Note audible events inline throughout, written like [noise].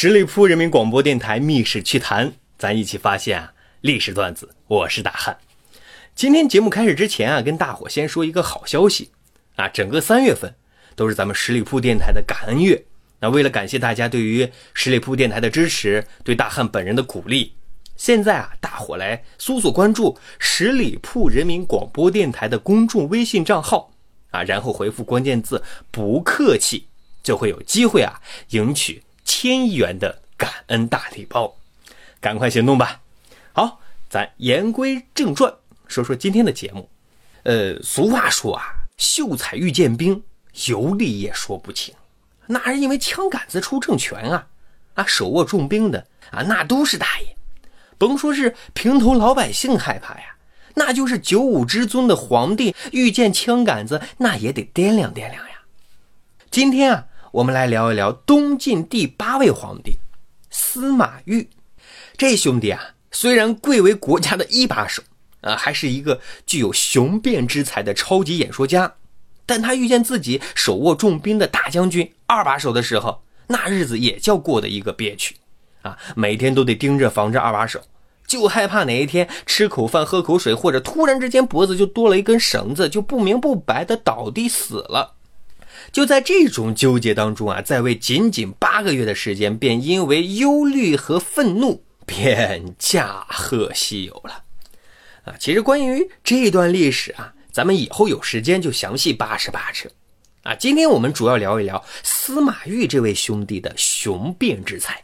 十里铺人民广播电台《密室趣谈》，咱一起发现啊历史段子。我是大汉。今天节目开始之前啊，跟大伙先说一个好消息啊，整个三月份都是咱们十里铺电台的感恩月。那为了感谢大家对于十里铺电台的支持，对大汉本人的鼓励，现在啊，大伙来搜索关注十里铺人民广播电台的公众微信账号啊，然后回复关键字“不客气”，就会有机会啊赢取。千元的感恩大礼包，赶快行动吧！好，咱言归正传，说说今天的节目。呃，俗话说啊，秀才遇见兵，有理也说不清。那是因为枪杆子出政权啊！啊，手握重兵的啊，那都是大爷。甭说是平头老百姓害怕呀，那就是九五之尊的皇帝遇见枪杆子，那也得掂量掂量呀。今天啊。我们来聊一聊东晋第八位皇帝司马昱。这兄弟啊，虽然贵为国家的一把手啊，还是一个具有雄辩之才的超级演说家。但他遇见自己手握重兵的大将军二把手的时候，那日子也叫过得一个憋屈啊！每天都得盯着防着二把手，就害怕哪一天吃口饭、喝口水，或者突然之间脖子就多了一根绳子，就不明不白的倒地死了。就在这种纠结当中啊，在位仅仅八个月的时间，便因为忧虑和愤怒，便驾鹤西游了。啊，其实关于这段历史啊，咱们以后有时间就详细扒扯扒扯。啊，今天我们主要聊一聊司马懿这位兄弟的雄辩之才。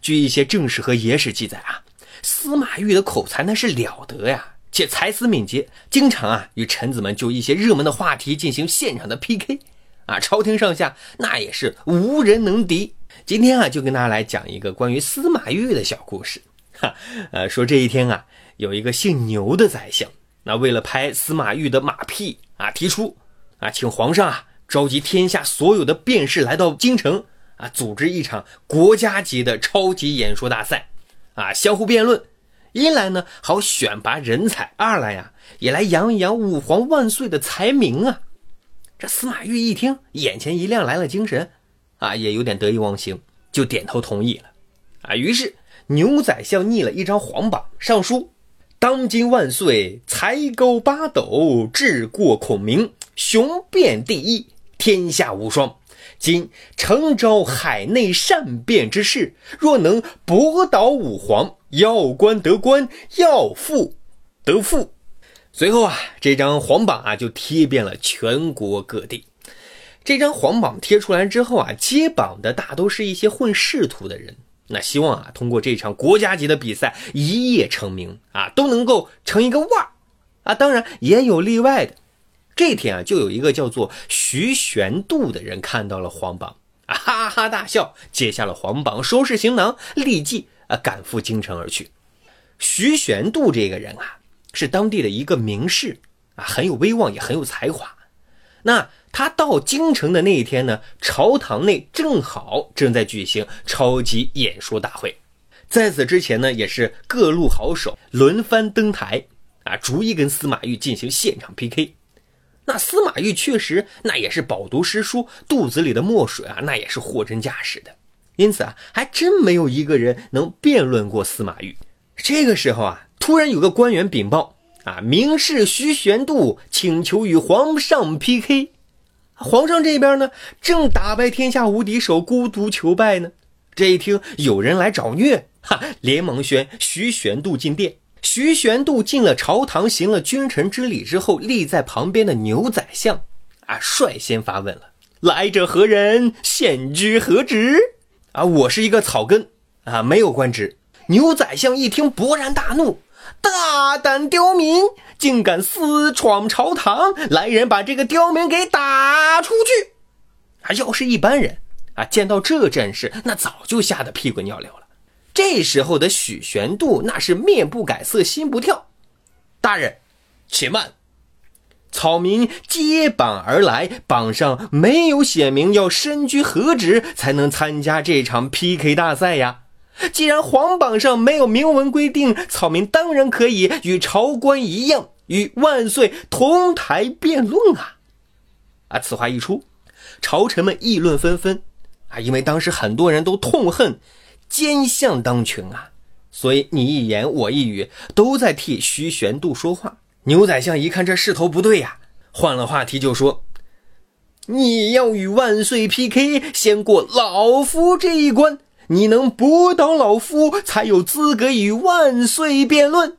据一些正史和野史记载啊，司马懿的口才那是了得呀，且才思敏捷，经常啊与臣子们就一些热门的话题进行现场的 PK。啊，朝廷上下那也是无人能敌。今天啊，就跟大家来讲一个关于司马懿的小故事。哈，呃，说这一天啊，有一个姓牛的宰相，那为了拍司马懿的马屁啊，提出啊，请皇上啊召集天下所有的辩士来到京城啊，组织一场国家级的超级演说大赛啊，相互辩论。一来呢，好选拔人才；二来呀，也来扬一扬武皇万岁的才名啊。这司马懿一听，眼前一亮，来了精神，啊，也有点得意忘形，就点头同意了，啊，于是牛宰相拟了一张皇榜，上书：当今万岁，才高八斗，志过孔明，雄辩第一，天下无双。今诚招海内善辩之士，若能博倒武皇，要官得官，要富得富。随后啊，这张皇榜啊就贴遍了全国各地。这张皇榜贴出来之后啊，接榜的大都是一些混仕途的人，那希望啊通过这场国家级的比赛一夜成名啊，都能够成一个腕儿啊。当然也有例外的。这天啊，就有一个叫做徐玄度的人看到了皇榜啊，哈哈大笑，接下了皇榜，收拾行囊，立即啊赶赴京城而去。徐玄度这个人啊。是当地的一个名士啊，很有威望，也很有才华。那他到京城的那一天呢，朝堂内正好正在举行超级演说大会。在此之前呢，也是各路好手轮番登台啊，逐一跟司马懿进行现场 PK。那司马懿确实那也是饱读诗书，肚子里的墨水啊，那也是货真价实的。因此啊，还真没有一个人能辩论过司马懿。这个时候啊。突然有个官员禀报啊，名士徐玄度请求与皇上 PK。皇上这边呢，正打败天下无敌手，孤独求败呢。这一听有人来找虐，哈，连忙宣徐玄度进殿。徐玄度进了朝堂，行了君臣之礼之后，立在旁边的牛宰相啊，率先发问了：“来者何人？现居何职？”啊，我是一个草根啊，没有官职。牛宰相一听，勃然大怒：“大胆刁民，竟敢私闯朝堂！来人，把这个刁民给打出去！”啊，要是一般人啊，见到这阵势，那早就吓得屁滚尿流了。这时候的许玄度那是面不改色心不跳。大人，且慢！草民接榜而来，榜上没有写明要身居何职才能参加这场 PK 大赛呀。既然皇榜上没有明文规定，草民当然可以与朝官一样，与万岁同台辩论啊！啊，此话一出，朝臣们议论纷纷啊，因为当时很多人都痛恨。奸相当权啊，所以你一言我一语，都在替徐玄度说话。牛宰相一看这势头不对呀，换了话题就说：“你要与万岁 PK，先过老夫这一关。你能驳倒老夫，才有资格与万岁辩论。”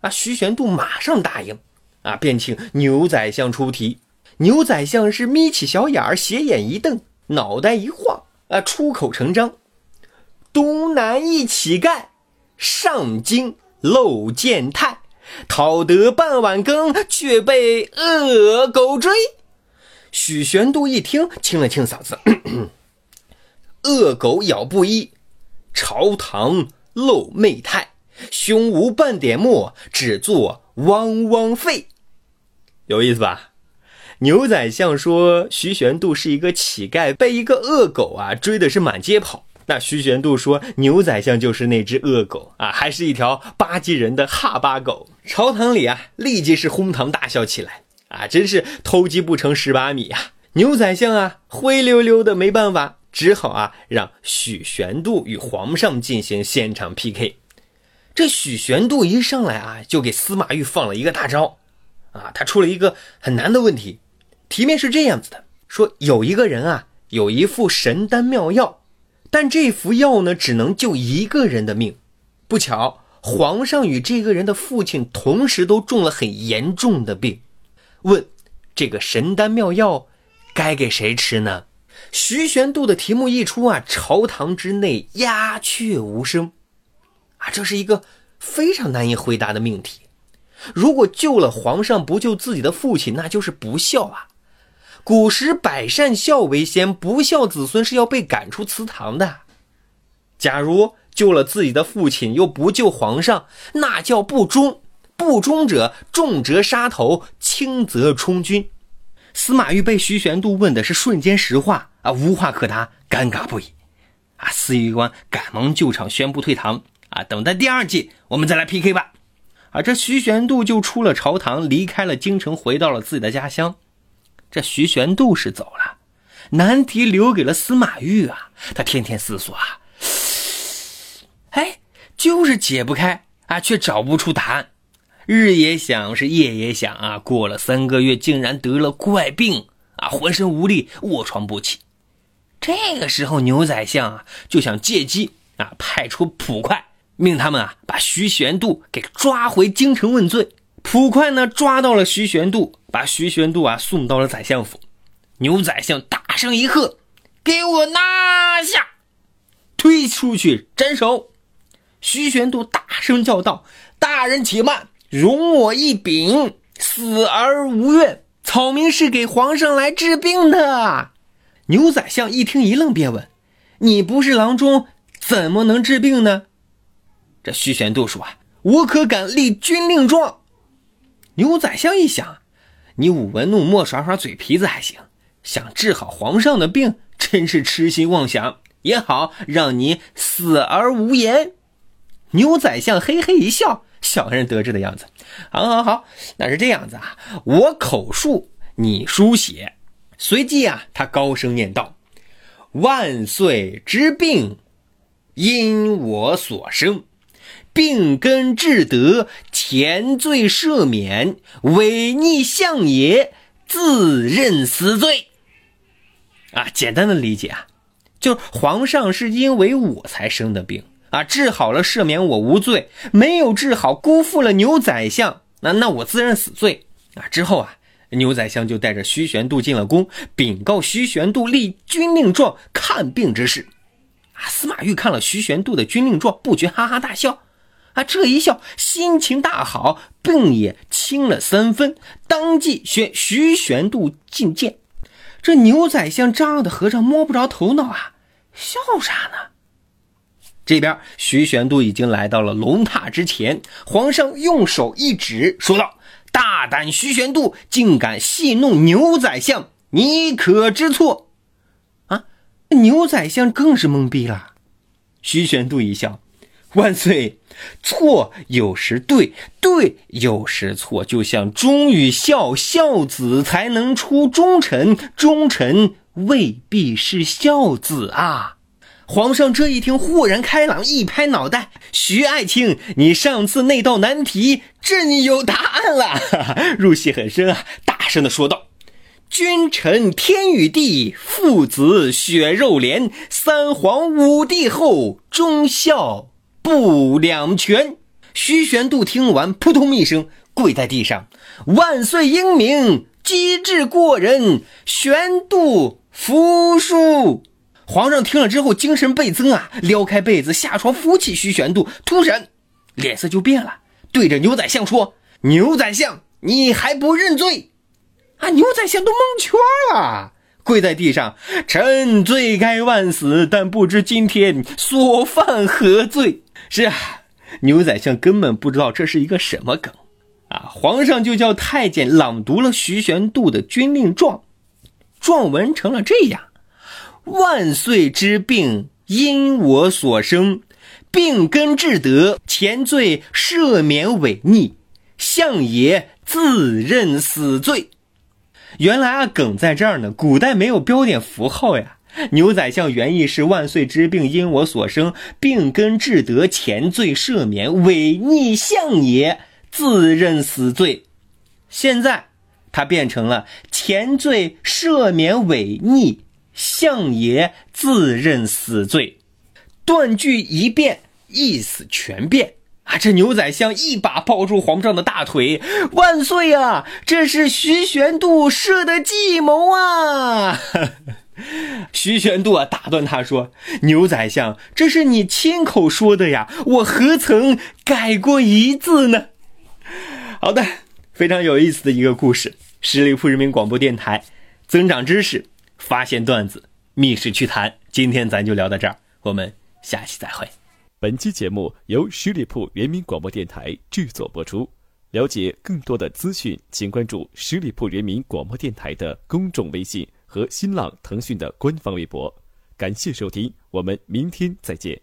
啊，徐玄度马上答应，啊，便请牛宰相出题。牛宰相是眯起小眼儿，斜眼一瞪，脑袋一晃，啊，出口成章。东南一乞丐，上京漏见太，讨得半碗羹，却被恶狗追。许玄度一听，清了清嗓子：“ [clears throat] 恶狗咬布衣，朝堂露媚态，胸无半点墨，只做汪汪吠。”有意思吧？牛宰相说徐玄度是一个乞丐，被一个恶狗啊追的是满街跑。那徐玄度说：“牛宰相就是那只恶狗啊，还是一条巴基人的哈巴狗。”朝堂里啊，立即是哄堂大笑起来啊，真是偷鸡不成蚀把米呀！牛宰相啊，灰溜溜的没办法，只好啊，让许玄度与皇上进行现场 PK。这许玄度一上来啊，就给司马懿放了一个大招啊，他出了一个很难的问题，题面是这样子的：说有一个人啊，有一副神丹妙药。但这副药呢，只能救一个人的命。不巧，皇上与这个人的父亲同时都中了很严重的病。问这个神丹妙药该给谁吃呢？徐玄度的题目一出啊，朝堂之内鸦雀无声。啊，这是一个非常难以回答的命题。如果救了皇上，不救自己的父亲，那就是不孝啊。古时百善孝为先，不孝子孙是要被赶出祠堂的。假如救了自己的父亲又不救皇上，那叫不忠。不忠者，重则杀头，轻则充军。司马懿被徐玄度问的是瞬间石化啊，无话可答，尴尬不已。啊，司仪官赶忙救场，宣布退堂。啊，等待第二季，我们再来 PK 吧。啊，这徐玄度就出了朝堂，离开了京城，回到了自己的家乡。这徐玄度是走了，难题留给了司马懿啊！他天天思索啊，哎，就是解不开啊，却找不出答案，日也想，是夜也想啊。过了三个月，竟然得了怪病啊，浑身无力，卧床不起。这个时候，牛宰相啊就想借机啊派出捕快，命他们啊把徐玄度给抓回京城问罪。捕快呢抓到了徐玄度。把徐玄度啊送到了宰相府，牛宰相大声一喝：“给我拿下！”推出去斩首。徐玄度大声叫道：“大人且慢，容我一禀，死而无怨。草民是给皇上来治病的。”牛宰相一听一愣，便问：“你不是郎中，怎么能治病呢？”这徐玄度说：“啊，我可敢立军令状。”牛宰相一想。你舞文弄墨耍耍嘴皮子还行，想治好皇上的病，真是痴心妄想。也好，让你死而无言。牛宰相嘿嘿一笑，小人得志的样子。好，好，好，那是这样子啊，我口述，你书写。随即啊，他高声念道：“万岁之病，因我所生。”病根治得，前罪赦免，违逆相爷，自认死罪。啊，简单的理解啊，就皇上是因为我才生的病啊，治好了赦免我无罪，没有治好辜负了牛宰相，那那我自认死罪啊。之后啊，牛宰相就带着徐玄度进了宫，禀告徐玄度立军令状看病之事。啊，司马懿看了徐玄度的军令状，不觉哈哈大笑。啊，这一笑，心情大好，病也轻了三分，当即宣徐玄度觐见。这牛宰相张的和尚摸不着头脑啊，笑啥呢？这边徐玄度已经来到了龙榻之前，皇上用手一指，说道：“大胆徐玄度，竟敢戏弄牛宰相，你可知错？”啊，牛宰相更是懵逼了。徐玄度一笑。万岁，错有时对，对有时错，就像忠与孝，孝子才能出忠臣，忠臣未必是孝子啊！皇上这一听，豁然开朗，一拍脑袋：“徐爱卿，你上次那道难题，朕有答案了，[laughs] 入戏很深啊！”大声的说道：“君臣天与地，父子血肉连，三皇五帝后，忠孝。”不两全。徐玄度听完，扑通一声跪在地上：“万岁英明，机智过人，玄度服输。”皇上听了之后，精神倍增啊，撩开被子下床扶起徐玄度，突然脸色就变了，对着牛宰相说：“牛宰相，你还不认罪？”啊，牛宰相都蒙圈了，跪在地上：“臣罪该万死，但不知今天所犯何罪。”是啊，牛宰相根本不知道这是一个什么梗，啊！皇上就叫太监朗读了徐玄度的军令状，状文成了这样：万岁之病因我所生，病根治得，前罪赦免违逆，相爷自认死罪。原来啊，梗在这儿呢，古代没有标点符号呀。牛宰相原意是万岁之病因我所生，病根治得，前罪赦免，违逆相爷自认死罪。现在他变成了前罪赦免违逆，相爷自认死罪。断句一变，意思全变啊！这牛宰相一把抱住皇上的大腿，万岁啊！这是徐玄度设的计谋啊！[laughs] 徐玄度啊，打断他说：“牛宰相，这是你亲口说的呀，我何曾改过一字呢？”好的，非常有意思的一个故事。十里铺人民广播电台，增长知识，发现段子，密室趣谈。今天咱就聊到这儿，我们下期再会。本期节目由十里铺人民广播电台制作播出。了解更多的资讯，请关注十里铺人民广播电台的公众微信。和新浪、腾讯的官方微博，感谢收听，我们明天再见。